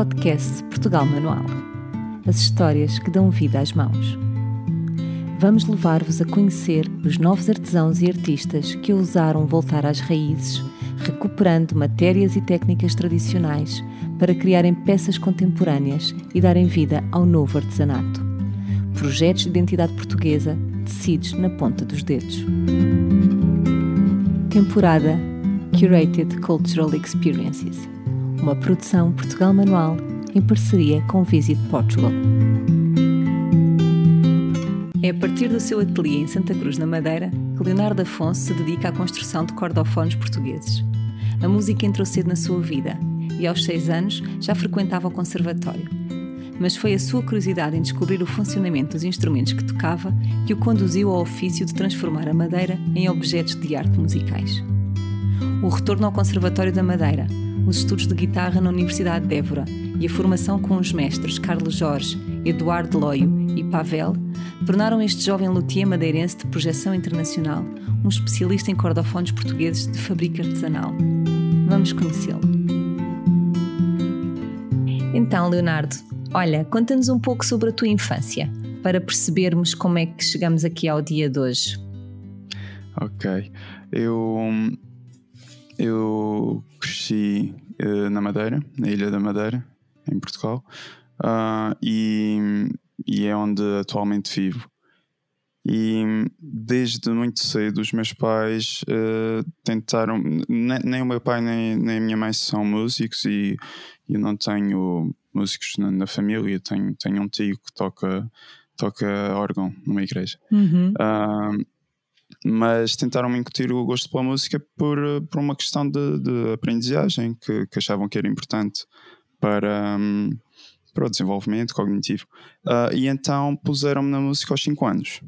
podcast Portugal Manual. As histórias que dão vida às mãos. Vamos levar-vos a conhecer os novos artesãos e artistas que ousaram voltar às raízes, recuperando matérias e técnicas tradicionais para criarem peças contemporâneas e darem vida ao novo artesanato. Projetos de identidade portuguesa tecidos na ponta dos dedos. Temporada Curated Cultural Experiences uma produção Portugal Manual em parceria com Visit Portugal. É a partir do seu ateliê em Santa Cruz, na Madeira, que Leonardo Afonso se dedica à construção de cordofones portugueses. A música entrou cedo na sua vida e, aos seis anos, já frequentava o conservatório. Mas foi a sua curiosidade em descobrir o funcionamento dos instrumentos que tocava que o conduziu ao ofício de transformar a madeira em objetos de arte musicais. O retorno ao Conservatório da Madeira, os estudos de guitarra na Universidade de Évora e a formação com os mestres Carlos Jorge, Eduardo Loio e Pavel tornaram este jovem luthier madeirense de projeção internacional um especialista em cordofones portugueses de fabrica artesanal. Vamos conhecê-lo. Então, Leonardo, olha, conta-nos um pouco sobre a tua infância, para percebermos como é que chegamos aqui ao dia de hoje. Ok. Eu eu cresci uh, na Madeira, na Ilha da Madeira, em Portugal, uh, e, e, é onde atualmente vivo. E desde muito cedo os meus pais uh, tentaram, nem, nem, o meu pai nem, nem a minha mãe são músicos e eu não tenho músicos na, na família, tenho, tenho um tio que toca, toca órgão numa igreja. Uhum. Mas tentaram-me incutir o gosto pela música por, por uma questão de, de aprendizagem que, que, achavam que era importante para, um, para o desenvolvimento cognitivo. Uh, e então puseram-me na música aos 5 anos.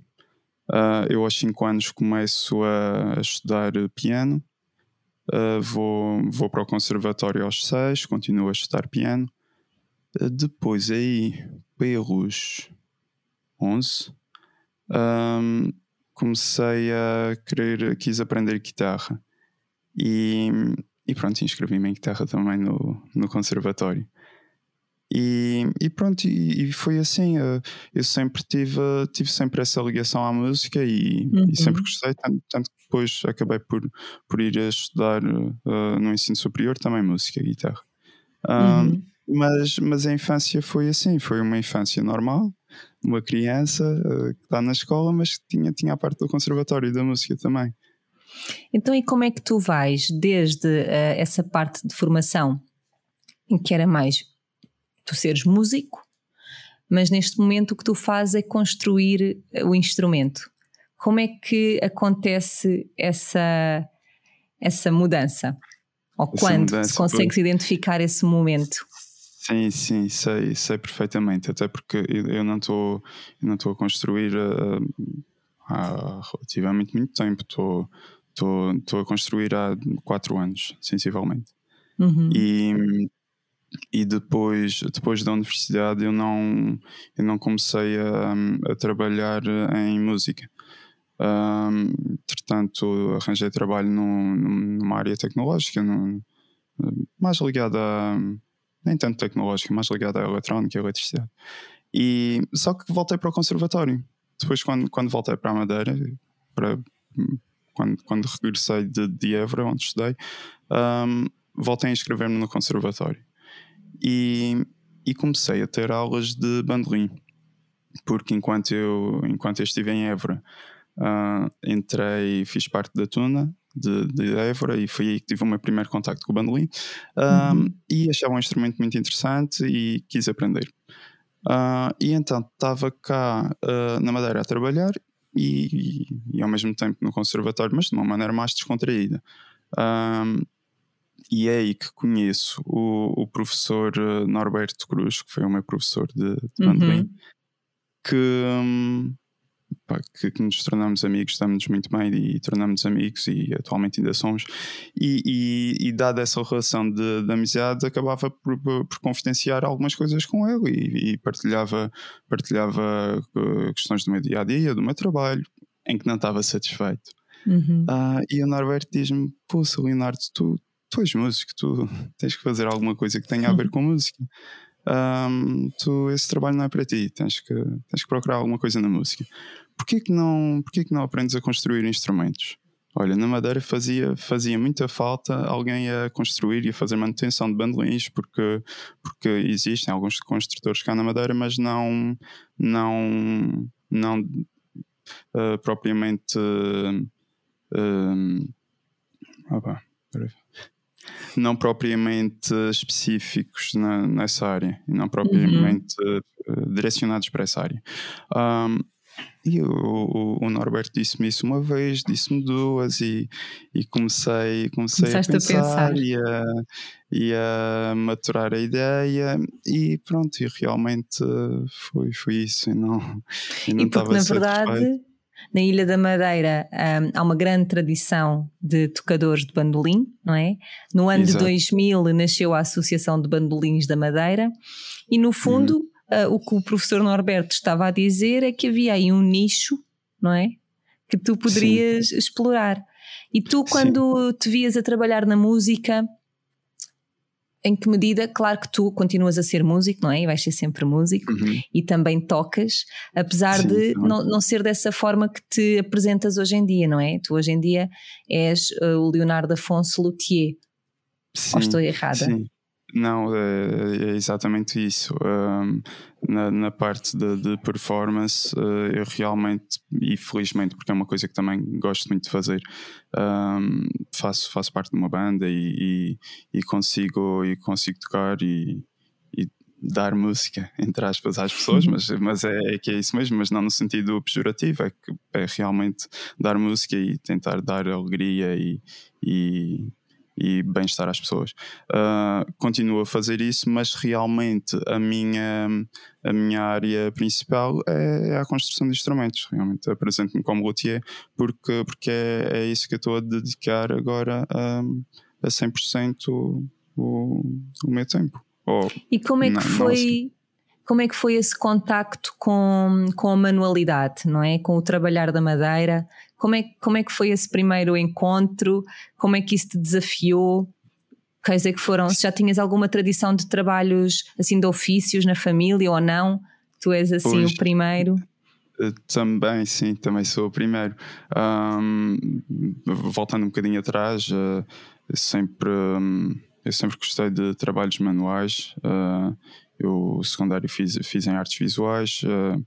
Uh, eu aos 5 anos começo a, estudar piano, uh, vou, vou para o conservatório aos 6, continuo a estudar piano. depois aí, pelos 11, um, comecei a querer, quis aprender guitarra e, e pronto, inscrevi-me em guitarra também no, no conservatório. E, e pronto, e, e, foi assim. Eh, eu sempre tive, tive sempre essa ligação à música e, uhum. e sempre gostei, tanto, tanto, que depois acabei por, por ir a estudar uh, no ensino superior também música, guitarra. Uhum. mas, mas a infância foi assim, foi uma infância normal, uma criança uh, que está na escola, mas que tinha, tinha a parte do conservatório e da música também. Então, e como é que tu vais desde uh, essa parte de formação, em que era mais tu seres músico, mas neste momento o que tu fazes é construir eh, o instrumento. Como é que acontece essa, essa mudança? Ou essa quando mudança, se consegues identificar esse momento? Sim, sim, sei, sei perfeitamente. Até porque eu não estou não estou a construir uh, há relativamente muito tempo. Estou estou a construir há quatro anos, sensivelmente. Uhum. E, e depois depois da universidade eu não eu não comecei a, a trabalhar em música. Um, entretanto, arranjei trabalho no, numa área tecnológica, no, mais ligada a nem tanto tecnológica, mais ligada à eletrónica e à eletricidade. E, só que voltei para o conservatório. Depois, quando, quando voltei para a Madeira, para, quando, quando regressei de, de Évora, onde estudei, um, voltei a inscrever-me no conservatório. E, e comecei a ter aulas de bandolim. Porque enquanto eu, enquanto eu estive em Évora, uh, entrei, fiz parte da Tuna, de, de Évora e foi aí que tive o meu primeiro contacto com o bandolim um, uhum. e achava um instrumento muito interessante e quis aprender. Uh, e então estava cá uh, na Madeira a trabalhar e, e, e, ao mesmo tempo no conservatório, mas de uma maneira mais descontraída. Um, e é aí que conheço o, o, professor ah, Norberto Cruz, que foi o meu professor de, de bandolim, uhum. que, um, pá, que, que, nos tornamos amigos, estamos muito bem e tornamos amigos e atualmente ainda somos. E, e, e dada essa relação de, de amizade, acabava por, por, por, confidenciar algumas coisas com ele e, e partilhava, partilhava uh, questões do meu dia a dia, do meu trabalho, em que não estava satisfeito. Uhum. Uh, e o Norberto diz-me: Pô, Leonardo, tu, tu és músico, tu tens que fazer alguma coisa que tenha a ver com música. Um, tu, esse trabalho não é para ti, tens que, tens que procurar alguma coisa na música. Porquê que não, porquê que não aprendes a construir instrumentos? Olha, na Madeira fazia, fazia muita falta alguém a construir e a fazer manutenção de bandolins, porque, porque existem alguns construtores cá na Madeira, mas não, não, não uh, propriamente. Uh, opa, não propriamente específicos na, nessa área não propriamente uhum. direcionados para essa área. Um, e o, o, Norberto disse-me isso uma vez, disse-me duas, e, e comecei, comecei a pensar, a pensar, E, a, e a maturar a ideia, e pronto, e realmente foi, foi isso. E não, e não e porque, na verdade, na Ilha da Madeira um, há uma grande tradição de tocadores de bandolim, não é? No ano Exato. de 2000 nasceu a Associação de Bandolins da Madeira, e no fundo. Hum uh, o que o professor Norberto estava a dizer é que havia aí um nicho, não é? Que tu poderias Sim. explorar. E tu, quando Sim. te vias a trabalhar na música, em que medida, claro que tu continuas a ser músico, não é? E vais ser sempre músico uhum. e também tocas, apesar Sim, de não, não ser dessa forma que te apresentas hoje em dia, não é? Tu hoje em dia és uh, o Leonardo Afonso Luthier. Sim, Ou estou errada? Sim. Não, é, é exatamente isso. Um, na, na, parte de, de performance, uh, eu realmente, e felizmente, porque é uma coisa que também gosto muito de fazer, um, faço, faço parte de uma banda e, e, e consigo, e consigo tocar e, e, dar música, entre aspas, às pessoas, mas, mas é, é, que é isso mesmo, mas não no sentido pejorativo, é que é realmente dar música e tentar dar alegria e, e bem-estar às pessoas. Uh, continuo a fazer isso, mas realmente a minha, a minha área principal é, é a construção de instrumentos. Realmente apresento-me como luthier porque, porque é, é isso que eu estou a dedicar agora a, a 100% o, o, o meu tempo. Ou, e como é que não, foi? Não como é que foi esse contacto com, com a manualidade, não é? Com o trabalhar da madeira? Como é, como é que foi esse primeiro encontro? Como é que isso te desafiou? Quer dizer que foram, se já tinhas alguma tradição de trabalhos assim de ofícios na família ou não? Tu és assim pois, o primeiro? Eh, também, sim, também sou o primeiro. Um, voltando um bocadinho atrás, uh, sempre, um, eu sempre gostei de trabalhos manuais. Uh, eu secundário fiz, fiz em artes visuais uh,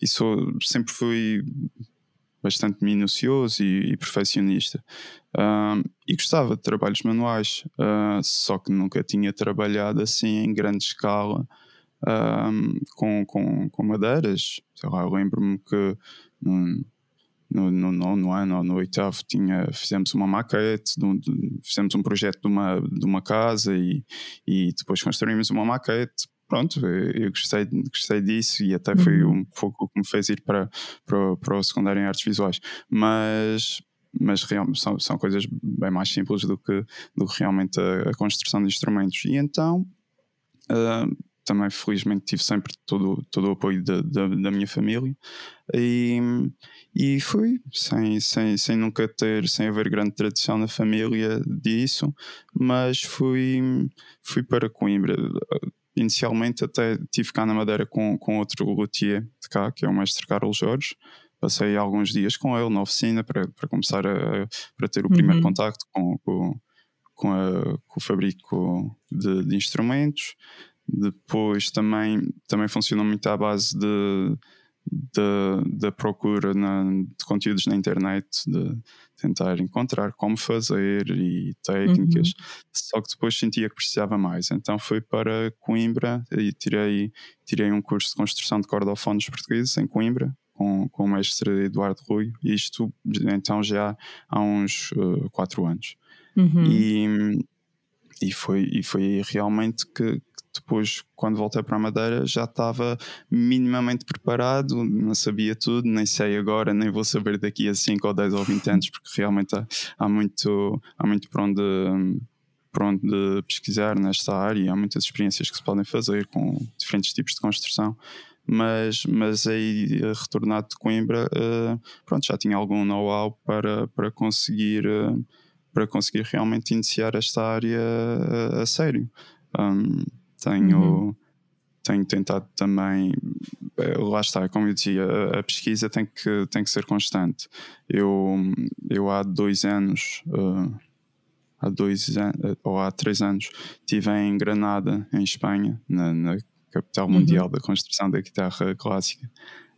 e sou, sempre fui bastante minucioso e, e perfeccionista. Uh, e gostava de trabalhos manuais uh, só que nunca tinha trabalhado assim em grande escala com, com, com madeiras. Sei lá, lembro-me que no, no nono ano ou no oitavo tinha, fizemos uma maquete, de, fizemos um projeto de uma, de uma casa e, e depois construímos uma maquete. Pronto, eu gostei, gostei disso e até foi uhum. um pouco o que me fez ir para, para, para o secundário em artes visuais. Mas, mas realmente são, são coisas bem mais simples do que, do que realmente a, a construção de instrumentos. E então uh, também felizmente tive sempre todo, todo o apoio da, da, da minha família e, e fui sem, sem, sem nunca ter, sem haver grande tradição na família disso, mas fui, fui para Coimbra. Inicialmente até tive cá na Madeira com, com outro luthier de cá, que é o mestre Carlos Jorge, passei alguns dias com ele na oficina para, para começar a para ter o primeiro uhum. contacto com, com, com, a, com o fabrico de, de, instrumentos depois também, também funciona muito à base de, de, de procura na, de conteúdos na internet, de tentar encontrar como fazer e técnicas. Uhum. Só que depois sentia que precisava mais. Então fui para Coimbra e tirei, tirei um curso de construção de cordofones portugueses em Coimbra. Com, com o mestre Eduardo Rui, isto então já há uns uh, quatro anos. Uhum. E, e, foi, e foi realmente que, depois, quando voltei para a Madeira, já estava minimamente preparado, não sabia tudo, nem sei agora, nem vou saber daqui a 5 ou 10 ou 20 anos, porque realmente há, há muito, há muito para onde, onde pesquisar nesta área, há muitas experiências que se podem fazer com diferentes tipos de construção. Mas, mas aí, retornado de Coimbra, uh, pronto, já tinha algum know-how para, para conseguir. Uh, para conseguir realmente iniciar esta área a, a sério. Um, tenho, uhum. tenho tentado também, eh, lá está, como eu dizia, a, a, pesquisa tem que, tem que ser constante. Eu, eu há dois anos. Uh, há dois anos, ou há três anos, estive em Granada, em Espanha, na, na capital uhum. mundial uhum. da construção da guitarra clássica.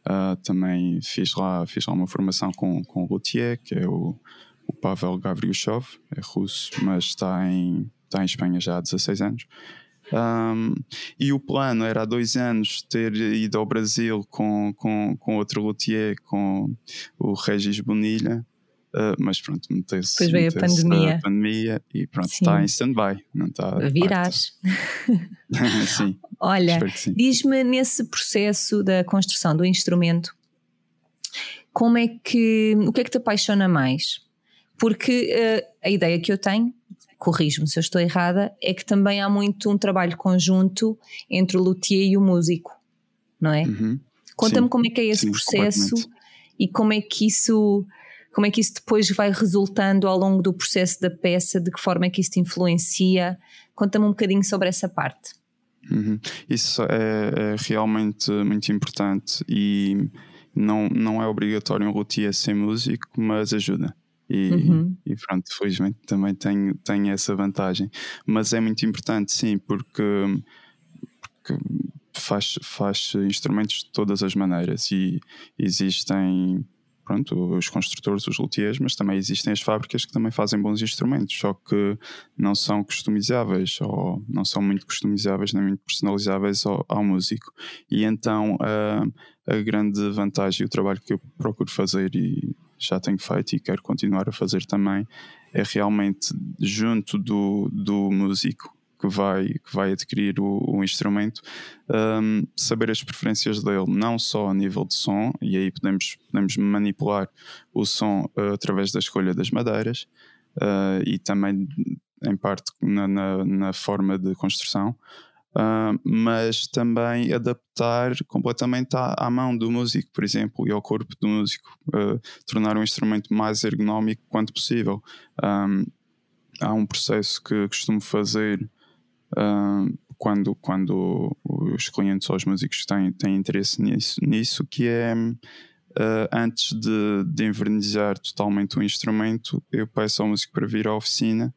Uh, também fiz lá, fiz lá uma formação com, com o luthier, que é o, o Pavel Gavryushov, é russo, mas está em, está em Espanha já há 16 anos. Um, e o plano era há dois anos ter ido ao Brasil com, com, com outro luthier, com o Regis Bonilha, Uh, mas pronto, meteu-se. Depois veio a pandemia. a pandemia e pronto, sim. está em stand-by. Está Virás. sim. Olha, diz-me nesse processo da construção do instrumento, como é que. O que é que te apaixona mais? Porque uh, a ideia que eu tenho, corrijo-me se eu estou errada, é que também há muito um trabalho conjunto entre o luthier e o músico, não é? Uhum. Conta-me como é que é esse sim, processo e como é que isso como é que isso depois vai resultando ao longo do processo da peça, de que forma é que isso te influencia? Conta-me um bocadinho sobre essa parte. Uhum. Isso é, é, realmente muito importante e não, não é obrigatório um luthier ser músico, mas ajuda. E, uhum. e, pronto, felizmente também tenho, tenho essa vantagem. Mas é muito importante, sim, porque, porque faz, faz instrumentos de todas as maneiras e existem pronto, os construtores, os luthiers, mas também existem as fábricas que também fazem bons instrumentos, só que não são customizáveis ou não são muito customizáveis nem muito personalizáveis ao, ao músico. E então a, a grande vantagem e o trabalho que eu procuro fazer e já tenho feito e quero continuar a fazer também é realmente junto do, do músico que vai, que vai adquirir o, o instrumento, um, saber as preferências dele, não só a nível de som, e aí podemos, podemos manipular o som uh, através da escolha das madeiras uh, e também, em parte, na, na, na forma de construção. Uh, mas também adaptar completamente à, à, mão do músico, por exemplo, e ao corpo do músico, uh, tornar o instrumento mais ergonómico quanto possível. Um, há um processo que costumo fazer uh, quando, quando os clientes ou os músicos têm, têm interesse nisso, nisso que é uh, antes de, de envernizar totalmente o instrumento, eu peço ao músico para vir à oficina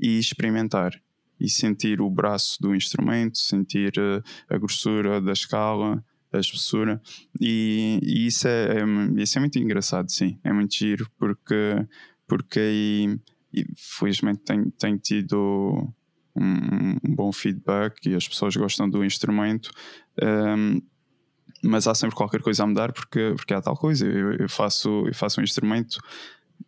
e experimentar e sentir o braço do instrumento, sentir uh, a grossura da escala, a espessura, e, e isso, é, é, isso é muito engraçado, sim, é muito giro, porque, porque aí, felizmente, tenho, tenho tido um, um, bom feedback e as pessoas gostam do instrumento. Um, mas há sempre qualquer coisa a mudar porque, porque há tal coisa. Eu, eu faço, eu faço um instrumento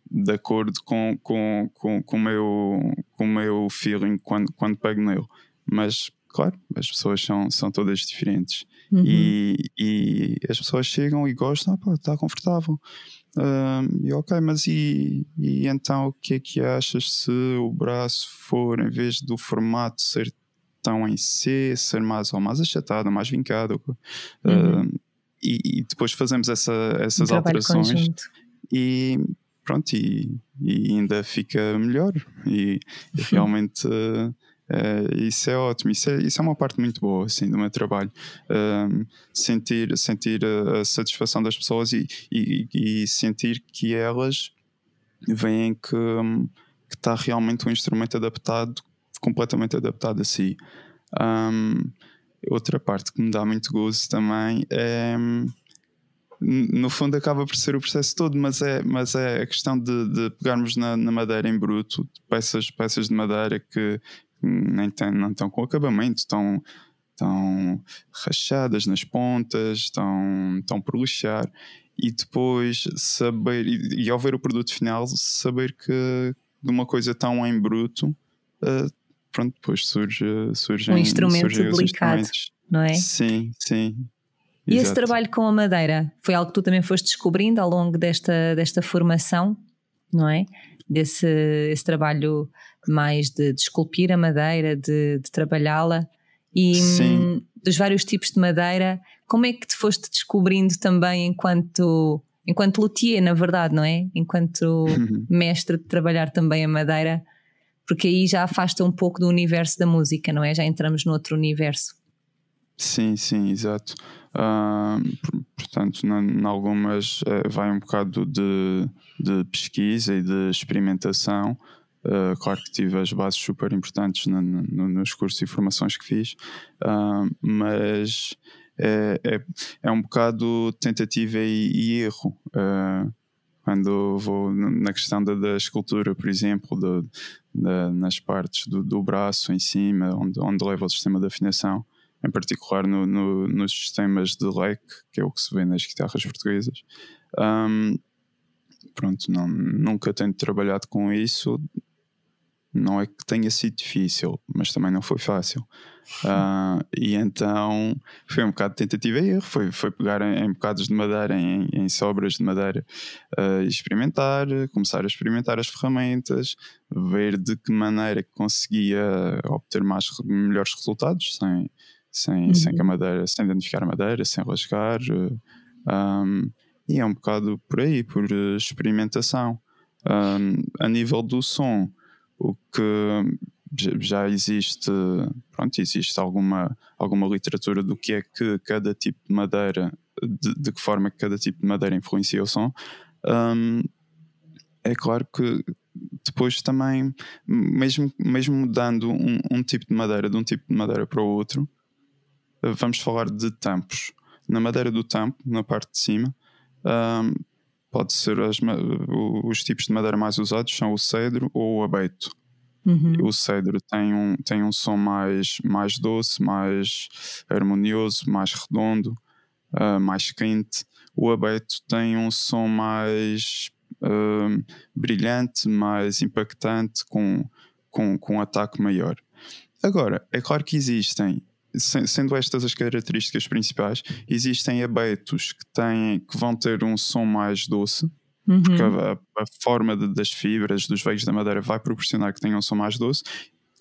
de acordo com, com, com, com, o, meu, com o meu feeling quando, quando pego nele. Mas, claro, as pessoas são, são todas diferentes. Uhum. E, e as pessoas chegam e gostam, ah, está confortável. E ok, mas e, e então o que é que achas se o braço for, em vez do formato ser tão em C, ser mais ou mais achatado, mais vincado? Uhum. Uh, e, e, depois fazemos essa, essas um alterações conjunto. e pronto, e, e, ainda fica melhor. E, e realmente. Uh, Uh, isso é ótimo, isso é, isso é uma parte muito boa assim, do meu trabalho. Uh, sentir sentir a, a, satisfação das pessoas e, e, e, sentir que elas veem que está realmente um instrumento adaptado, completamente adaptado a si. Um, outra parte que me dá muito gozo também é. No fundo, acaba por ser o processo todo, mas é, mas é a questão de, de pegarmos na, na madeira em bruto, peças, peças de madeira que, nem tem, não estão com acabamento, estão, estão rachadas nas pontas, estão, estão por lixar. E depois saber, e, e, ao ver o produto final, saber que de uma coisa tão em bruto, uh, pronto, depois surge, surgem, um instrumento surgem delicado, não é? Sim, sim. E Exato. esse trabalho com a madeira foi algo que tu também foste descobrindo ao longo desta, desta formação, não é? Desse esse trabalho mais de, de esculpir a madeira, de, de trabalhá-la e Sim. dos vários tipos de madeira, como é que te foste descobrindo também enquanto enquanto luthier, na verdade, não é? Enquanto uhum. mestre de trabalhar também a madeira, porque aí já afasta um pouco do universo da música, não é? Já entramos no outro universo. Sim, sim, exato. Uh, portanto, em algumas uh, vai um bocado de, de pesquisa e de experimentação. Uh, claro que tive as bases super importantes no, no, nos cursos e formações que fiz, mas é, é, é, um bocado tentativa e, e erro. Uh, quando vou na questão da, da escultura, por exemplo, nas partes do, do, braço em cima, onde, onde leva o sistema de afinação, em particular no, no, nos sistemas de leque, que é o que se vê nas guitarras portuguesas. Um, pronto, não, nunca tenho trabalhado com isso. Não é que tenha sido difícil, mas também não foi fácil. Uh, e então foi um bocado de tentativa e erro. Foi, foi pegar em, em bocados de madeira, em, em sobras de madeira, uh, experimentar, começar a experimentar as ferramentas, ver de que maneira conseguia obter mais, melhores resultados sem, sem, uhum. sem, que a madeira, sem identificar a madeira, sem rasgar. Um, ah, e é um bocado por aí, por experimentação. Um, a nível do som, o que já existe, pronto, existe alguma, alguma literatura do que é que cada tipo de madeira, de, de que forma cada tipo de madeira influencia o som. Um, é claro que depois também, mesmo, mesmo mudando um, um, tipo de madeira de um tipo de madeira para o outro, vamos falar de tampos. Na madeira do tampo, na parte de cima, um, pode ser as, os tipos de madeira mais usados são o cedro ou o abeto. Uhum. O cedro tem um, tem um som mais, mais doce, mais harmonioso, mais redondo, uh, mais quente. O abeto tem um som mais uh, brilhante, mais impactante, com, com, com um ataque maior. Agora, é claro que existem sendo estas as características principais, existem abetos que, têm, que vão ter um som mais doce, uhum. porque a, a forma de, das fibras, dos veios da madeira vai proporcionar que tenham um som mais doce,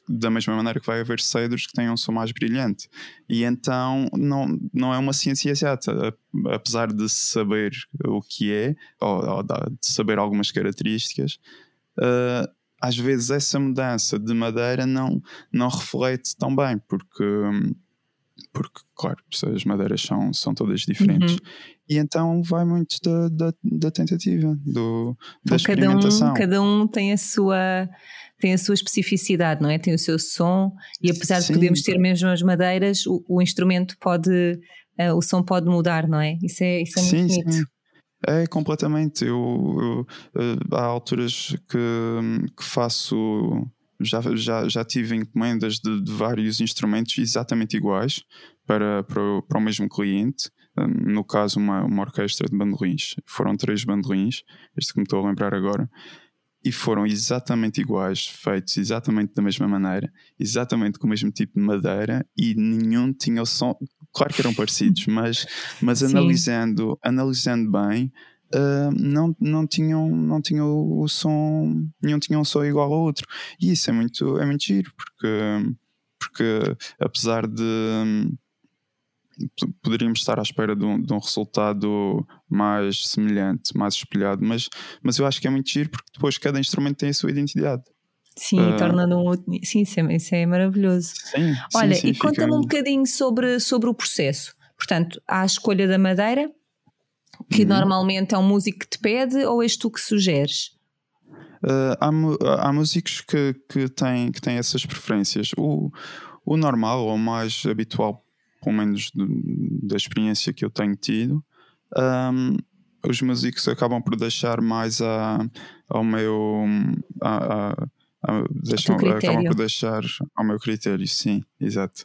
da mesma maneira que vai haver cedros que tenham um som mais brilhante. E então não, não é uma ciência exata, apesar de saber o que é, ou, ou de saber algumas características. Uh, às vezes essa mudança de madeira não, não reflete tão bem, porque, porque claro, as madeiras são, são todas diferentes. Uhum. E então vai muito da, da, da tentativa, do, da então, experimentação. Cada um, cada um tem a sua tem a sua especificidade, não é? Tem o seu som e apesar Sim. de podermos ter mesmo as madeiras, o, o instrumento pode, uh, o som pode mudar, não é? Isso é, isso é muito sim, bonito. Sim. É, completamente. Eu, eu, eh, há alturas que, que faço. Já, já, já tive encomendas de, de vários instrumentos exatamente iguais para, para, o, para o mesmo cliente. Eh, no caso, uma, uma orquestra de bandolins. Foram três bandolins, este que me estou a lembrar agora e foram exatamente iguais, feitos exatamente da mesma maneira, exatamente com o mesmo tipo de madeira e nenhum tinha o som. Claro que eram parecidos, mas, mas analisando, analisando bem, uh, não, não, tinham, não tinham o som, nenhum tinha um som igual ao outro. E isso é muito, é muito giro, porque, porque apesar de poderíamos estar à espera de um, de um, resultado mais semelhante, mais espelhado, mas, mas eu acho que é muito giro porque depois cada instrumento tem a sua identidade. Sim, uh, torna-no um. Sim, isso é, isso é maravilhoso. Sim, Olha, sim, sim, e conta-me um bocadinho sobre, sobre o processo. Portanto, há a escolha da madeira, que uhum. normalmente é um músico que te pede, ou és tu que sugeres? Uh, há, há músicos que, que, têm, que têm essas preferências. O, o normal ou mais habitual pelo menos de, da experiência que eu tenho tido, um, os músicos acabam por deixar mais a, ao meu. A, a, a, deixam, acabam por deixar ao meu critério, sim, exato.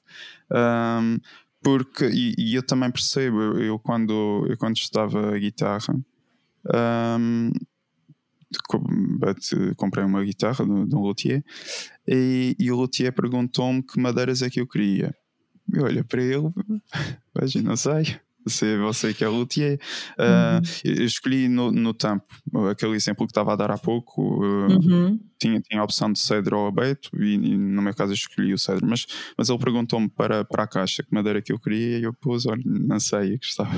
Um, porque, e, e, eu também percebo, eu, quando, eu quando estava a guitarra, um, comprei uma guitarra de, um luthier e, e o luthier perguntou-me que madeiras é que eu queria. Eu olho para ele, mas não sei. Se você que é luthier. Uh, Eu escolhi no, no tampo, aquele exemplo que estava a dar há pouco, uh, uhum. tinha, tinha a opção de cedro ou abeto, e, e, no meu caso escolhi o cedro. Mas, mas ele perguntou-me para, para a caixa que madeira que eu queria e eu pus, olha, não sei, gostava.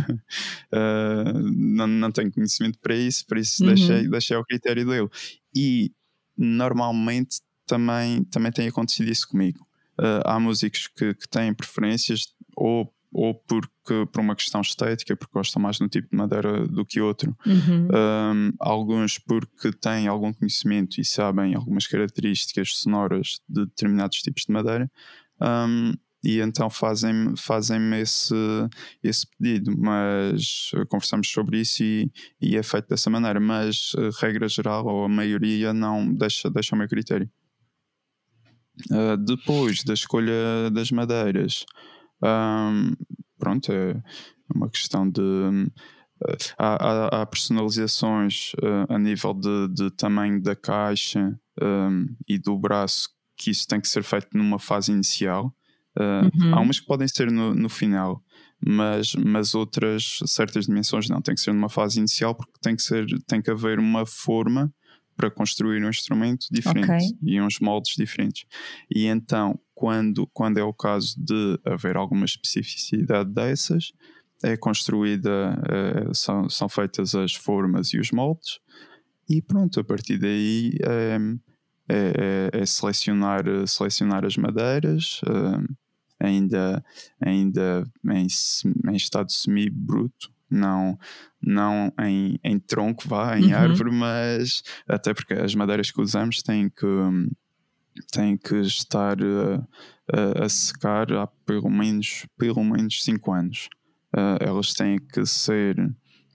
Uh, não, não tenho conhecimento para isso, por isso uhum. deixei, deixei ao critério dele. E normalmente também, também tem acontecido isso comigo. Uh, há músicos que, que têm preferências ou ou porque por uma questão estética, porque gostam mais de um tipo de madeira do que outro. Uhum. Um, alguns porque têm algum conhecimento e sabem algumas características sonoras de determinados tipos de madeira. Um, e então fazem-me fazem esse, esse pedido, mas conversamos sobre isso e, e é feito dessa maneira, mas a regra geral ou a maioria não deixa, deixa o meu critério. Uh, depois da escolha das madeiras, um, pronto, é uma questão de. Uh, há, há, há, personalizações uh, a nível de, de, tamanho da caixa um, e do braço que isso tem que ser feito numa fase inicial. Uh, uhum. Há umas que podem ser no, no, final, mas, mas outras, certas dimensões não, tem que ser numa fase inicial porque tem que, ser, tem que haver uma forma para construir um instrumento diferente okay. e uns moldes diferentes. E então, quando, quando é o caso de haver alguma especificidade dessas, é construída, é, são, são feitas as formas e os moldes, e pronto, a partir daí é, é, é, é selecionar, selecionar as madeiras, é, ainda, ainda em, em estado semi-bruto, não, não em, em tronco, vá, em uhum. árvore, mas até porque as madeiras que usamos têm que, têm que estar a, a, a secar há pelo menos, pelo menos 5 anos. Uh, elas têm que ser,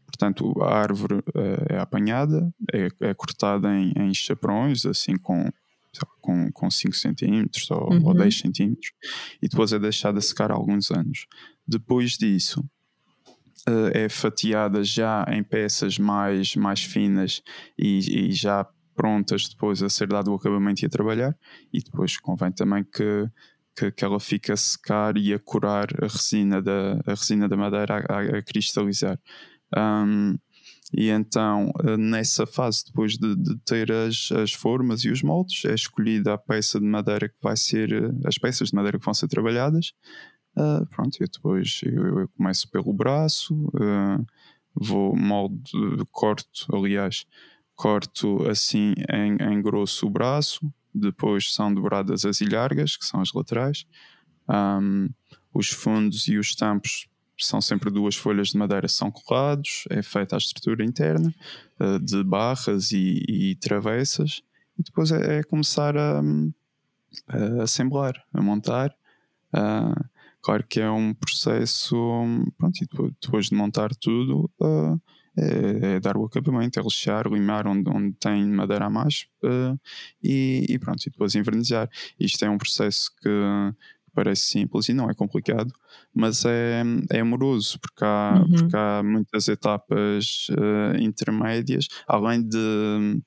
portanto, a árvore uh, é apanhada, é, é cortada em, em chaprões, assim com com, com 5 centímetros ou, uhum. ou 10 centímetros e depois é deixada secar alguns anos. Depois disso, uh, é fatiada já em peças mais, mais finas e, e, já prontas depois a ser dado o acabamento e a trabalhar. E depois convém também que, que, que ela fique a secar e a curar a resina da, a resina da madeira a, a cristalizar. Um, e então, eh, nessa fase, depois de, de, ter as, as formas e os moldes, é escolhida a peça de madeira que vai ser, eh, as peças de madeira que vão ser trabalhadas, Uh, pronto, e depois eu, eu, começo pelo braço, uh, vou molde, corto, aliás, corto assim em, em, grosso o braço, depois são dobradas as ilhargas, que são as laterais, um, os fundos e os tampos são sempre duas folhas de madeira são colados, é feita a estrutura interna uh, de barras e, e, travessas, e depois é, é começar a, a, assemblar, a montar. Uh, Claro que é um processo, pronto, e depois de montar tudo, uh, é, é, dar o acabamento, é lixar, limar onde, onde tem madeira a mais uh, e, e, pronto, e depois invernizar. Isto é um processo que parece simples e não é complicado, mas é, é amoroso, porque há, uhum. porque há muitas etapas uh, intermédias, além de.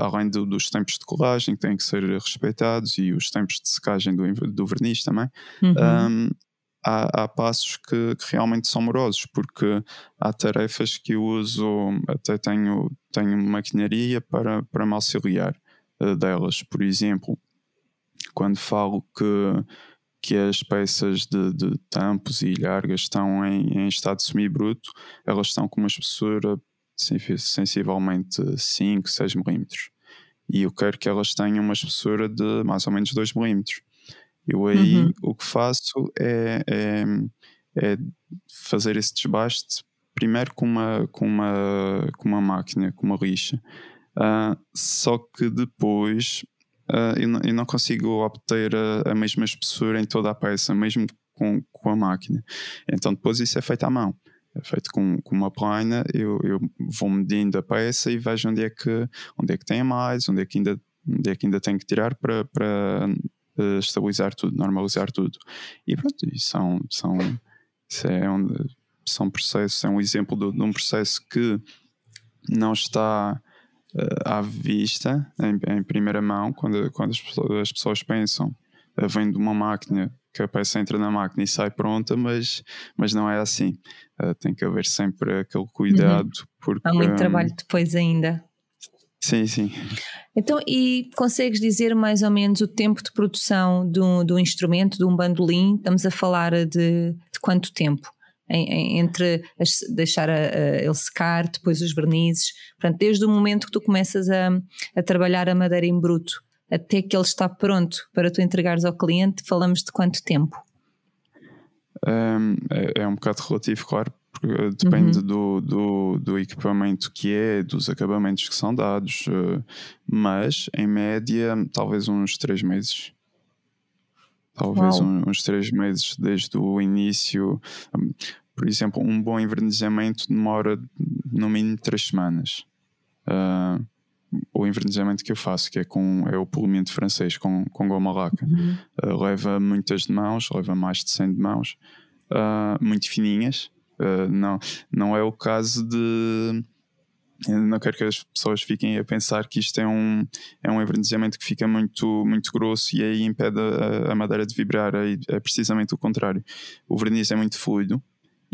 Além do, dos tempos de colagem que têm que ser respeitados e os tempos de secagem do, do verniz também, uhum. um, há, há passos que, que, realmente são morosos, porque há tarefas que eu uso, até tenho, tenho maquinaria para, para me auxiliar uh, delas. Por exemplo, quando falo que, que as peças de, de tampos e largas estão em, em estado semi-bruto, elas estão com uma espessura sensivelmente 5, 6 milímetros. E eu quero que elas tenham uma espessura de mais ou menos 2 milímetros. Eu aí uhum. o que faço é, é, é, fazer esse desbaste primeiro com uma, com uma, com uma máquina, com uma lixa. Uh, só que depois uh, eu, não, eu, não, consigo obter a, a, mesma espessura em toda a peça, mesmo com, com a máquina. Então depois isso é feito à mão. É feito com, com uma plana, eu, eu vou medindo a peça e vejo onde é que, onde é que tem mais, onde é que ainda, onde é que ainda tenho que tirar para, para uh, estabilizar tudo, normalizar tudo. E pronto, e são, são, é um, são processos, é um exemplo de, de, um processo que não está uh, à vista, em, em, primeira mão, quando, quando as pessoas, as pessoas pensam, uh, vem de uma máquina que a peça entra na máquina e sai pronta, mas, mas não é assim. Uh, tem que haver sempre aquele cuidado. Uhum. Porque, Há muito um, trabalho depois ainda. Sim, sim. Então, e consegues dizer mais ou menos o tempo de produção do, do instrumento, de um bandolim? Estamos a falar de, de quanto tempo? Em, em, entre as, deixar a, a, ele secar, depois os vernizes. Portanto, desde o momento que tu começas a, a trabalhar a madeira em bruto até que ele está pronto para tu entregares ao cliente, falamos de quanto tempo? Um, é, é, um bocado relativo, claro, porque depende uhum. do, do, do, equipamento que é, dos acabamentos que são dados, uh, mas em média, talvez uns três meses. Talvez um, uns três meses desde o início. Um, por exemplo, um bom envernizamento demora no mínimo três semanas. Uh, o envernizamento que eu faço, que é com é o polimento francês com, com goma laca. Uhum. Uh, leva muitas de mãos, leva mais de 100 de mãos, uh, muito fininhas. Uh, não, não é o caso de. Não quero que as pessoas fiquem a pensar que isto é um, é um envernizamento que fica muito, muito grosso e aí impede a, a madeira de vibrar. É, é precisamente o contrário. O verniz é muito fluido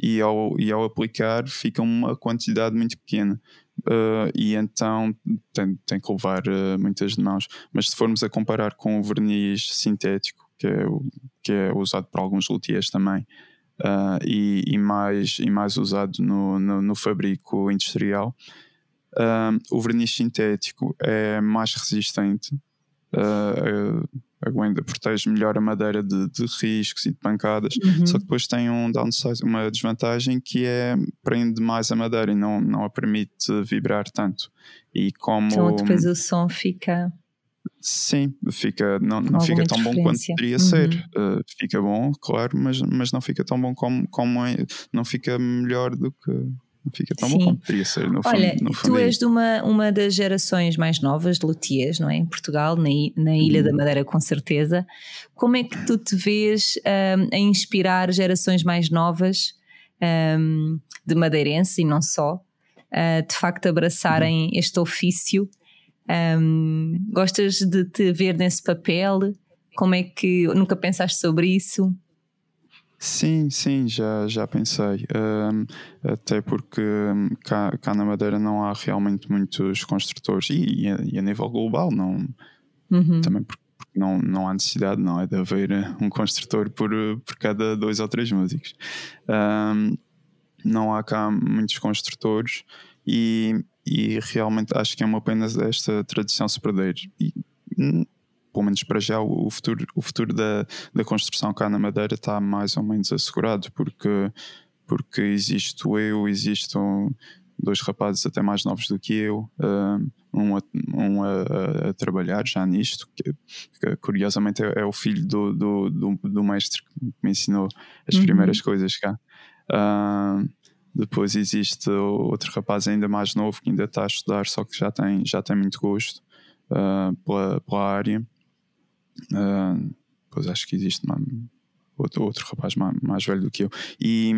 e ao, e ao aplicar fica uma quantidade muito pequena. Uh, e então tem, tem que levar uh, muitas mãos. Mas se formos a comparar com o verniz sintético, que é, o, que é usado por alguns luthiers também, uh, e, e, mais, e mais usado no, no, no fabrico industrial, o verniz sintético é mais resistente. Uh, aguenta, protege melhor a madeira de, de riscos e de pancadas, uhum. só que depois tem um downside, uma desvantagem que é prende mais a madeira e não, não a permite vibrar tanto. E como. Então depois o som fica. Sim, fica, não, não fica tão bom quanto poderia uhum. ser. Uh, fica bom, claro, mas, mas não fica tão bom como, como é, não fica melhor do que, não fica tão Sim. bom como poderia ser. No Olha, fundo, no tu és de uma, uma das gerações mais novas de luthiers, não é? Em Portugal, na, na Ilha hum. da Madeira, com certeza. Como é que tu te vês um, a inspirar gerações mais novas um, de madeirense e não só, uh, de facto abraçarem hum. este ofício? Um, gostas de te ver nesse papel? Como é que nunca pensaste sobre isso? Sim, sim, já, já pensei. Um, até porque hum, cá, cá, na Madeira não há realmente muitos construtores e, e, a, e a, nível global não. Uhum. Também porque não, não há necessidade, não é? De haver um construtor por, por cada dois ou três músicos. Um, não há cá muitos construtores e, e realmente acho que é uma pena esta tradição se perder. E, hum, pelo menos para já, o futuro, o futuro da, da construção cá na Madeira está mais ou menos assegurado, porque, porque existo eu, existem dois rapazes até mais novos do que eu, uh, um, a, um a, a, trabalhar já nisto, que, que curiosamente é, é, o filho do, do, do, do, mestre que me ensinou as uhum. primeiras coisas cá. Uh, depois existe outro rapaz ainda mais novo que ainda está a estudar, só que já tem, já tem muito gosto uh, pela, pela área. Uh, pois acho que existe uma, outro, outro rapaz mais, mais, velho do que eu. E,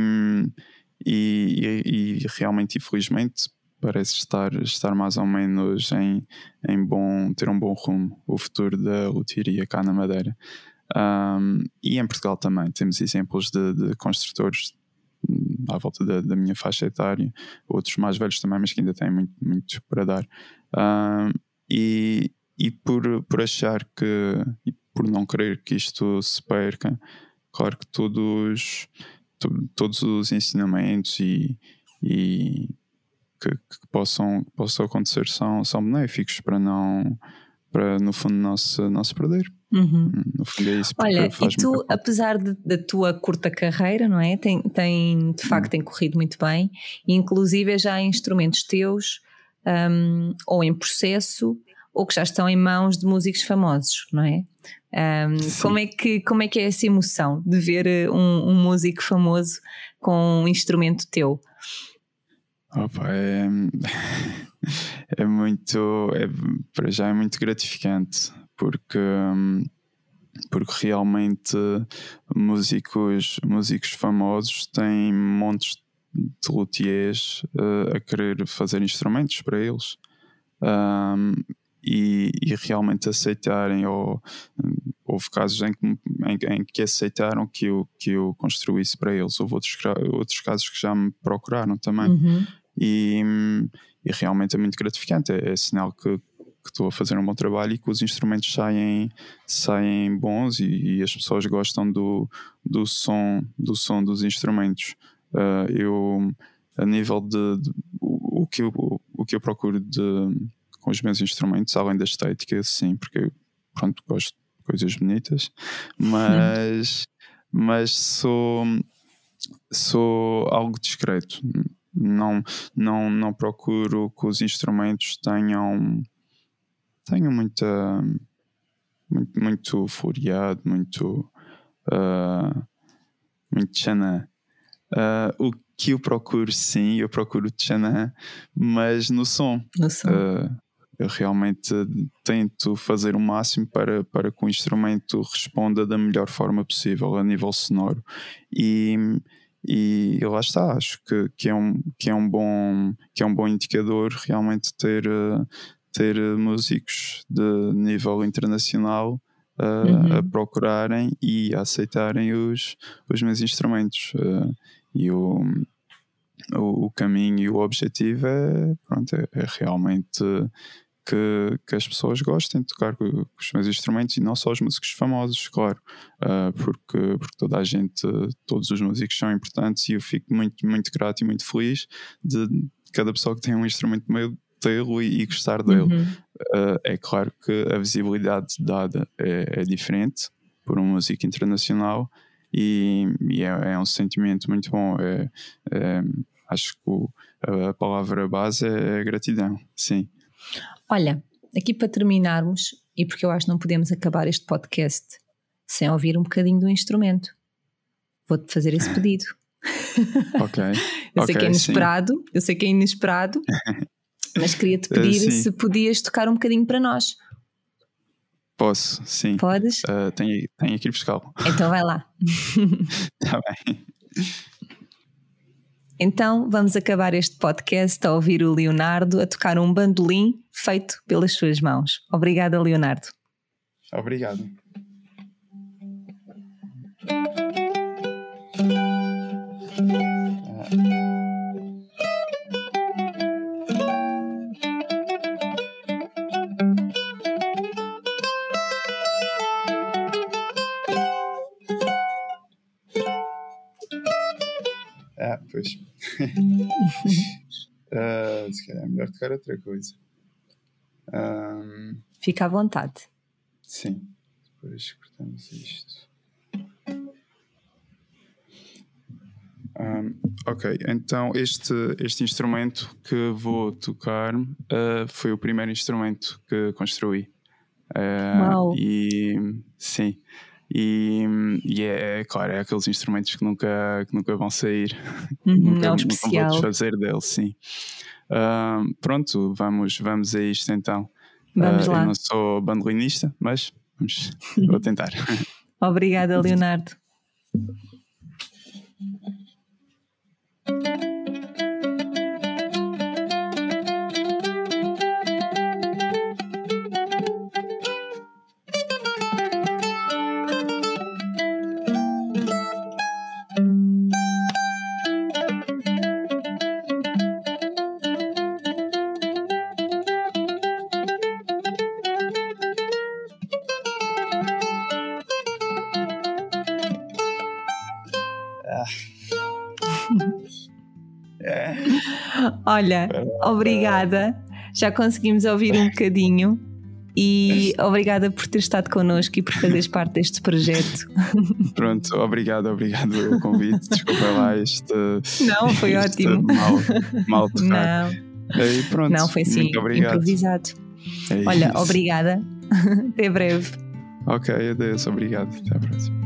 e, e, realmente, infelizmente, parece estar, estar mais ou menos em, em bom, ter um bom rumo o futuro da loteria cá na Madeira. Um, e em Portugal também temos exemplos de, de construtores à volta da, da, minha faixa etária, outros mais velhos também, mas que ainda têm muito, muito para dar. E, e por, por achar que, e por não querer que isto se perca, claro que todos, to, todos os ensinamentos e, e que, que, possam, possam acontecer são, são benéficos para não, para no fundo não se, não se perder. Uhum. No fundo é isso. Olha, e tu, apesar da tua curta carreira, não é? Tem, tem, de facto, uhum. tem corrido muito bem, e inclusive já há instrumentos teus um, ou em processo ou que já estão em mãos de músicos famosos, não é? Um, como, é que, como é que é essa emoção de ver eh, um, um músico famoso com um instrumento teu? Opa, é, é muito, é, para já é muito gratificante, porque, porque realmente músicos, músicos famosos têm montes de luthiers uh, a querer fazer instrumentos para eles. Um, e, e realmente aceitarem ou houve casos em que, em, em, que aceitaram que eu, que eu construísse para eles. Houve outros, outros casos que já me procuraram também. Uhum. E, e, realmente é muito gratificante. É, é sinal que, que estou a fazer um bom trabalho e que os instrumentos saem, saem bons e, e as pessoas gostam do, do, som, do som dos instrumentos. Uh, eu, a nível de, de o, o, que eu, o que eu procuro de, com os meus instrumentos, além da estética, sim, porque pronto, gosto de coisas bonitas, mas, mas sou, sou algo discreto. Não, não, não procuro que os instrumentos tenham tenho muita muito, muito furiado, muito uh, muito chana. Uh, o que eu procuro, sim, eu procuro chana, mas no som. No som. Uh, eu realmente tento fazer o máximo para, para que o instrumento responda da melhor forma possível a nível sonoro. E, e lá está, acho que, que, é um, que, é um bom, que é um bom indicador realmente ter, ter eh, músicos de nível internacional uh, uhum. a procurarem e a aceitarem os, os meus instrumentos. Uh, e o, o, o, caminho e o objetivo é, pronto, é, é realmente que, que, as pessoas gostem de tocar com, com, os meus instrumentos e não só os músicos famosos, claro, uh, porque, porque toda a gente, todos os músicos são importantes e eu fico muito, muito grato e muito feliz de cada pessoa que tem um instrumento meio tê-lo e, gostar dele. Uhum. Uh, é claro que a visibilidade dada é, é diferente por um músico internacional e, e é, é, um sentimento muito bom. É, é acho que o, a, a, palavra base é, é gratidão, sim. Olha, aqui para terminarmos, e porque eu acho que não podemos acabar este podcast sem ouvir um bocadinho do instrumento, vou-te fazer esse pedido. ok. eu sei que é inesperado, sim. eu sei que é inesperado, Mas queria-te pedir uh, se podias tocar um bocadinho para nós. Posso, sim. Podes? Uh, tenho, tenho aqui buscar. Então vai lá. Está bem. Então vamos acabar este podcast a ouvir o Leonardo a tocar um bandolim feito pelas suas mãos. Obrigada, Leonardo. Obrigado. Se calhar é melhor tocar outra coisa. Um, Fica à vontade. Sim. Depois cortamos isto. Um, ok, então este, este instrumento que vou tocar uh, foi o primeiro instrumento que construí. Uh, Uau! E sim, e, e é, é, claro, é aqueles instrumentos que nunca, que nunca vão sair. Uhum, nunca, é um especial. nunca vou desfazer deles, sim. Uh, pronto, vamos, vamos a isto então. Vamos uh, lá. Eu não sou bandolinista, mas vamos, vou tentar. Obrigada, Leonardo. Olha, obrigada. Já conseguimos ouvir um bocadinho. E obrigada por ter estado connosco e por fazeres parte deste projeto. Pronto, obrigado, obrigado pelo convite. Desculpa lá este. Não, foi este ótimo. Mal, mal tocar. Não. E pronto, Não, foi sim, improvisado. É Olha, obrigada. Até breve. Ok, adeus, obrigado. Até a próxima.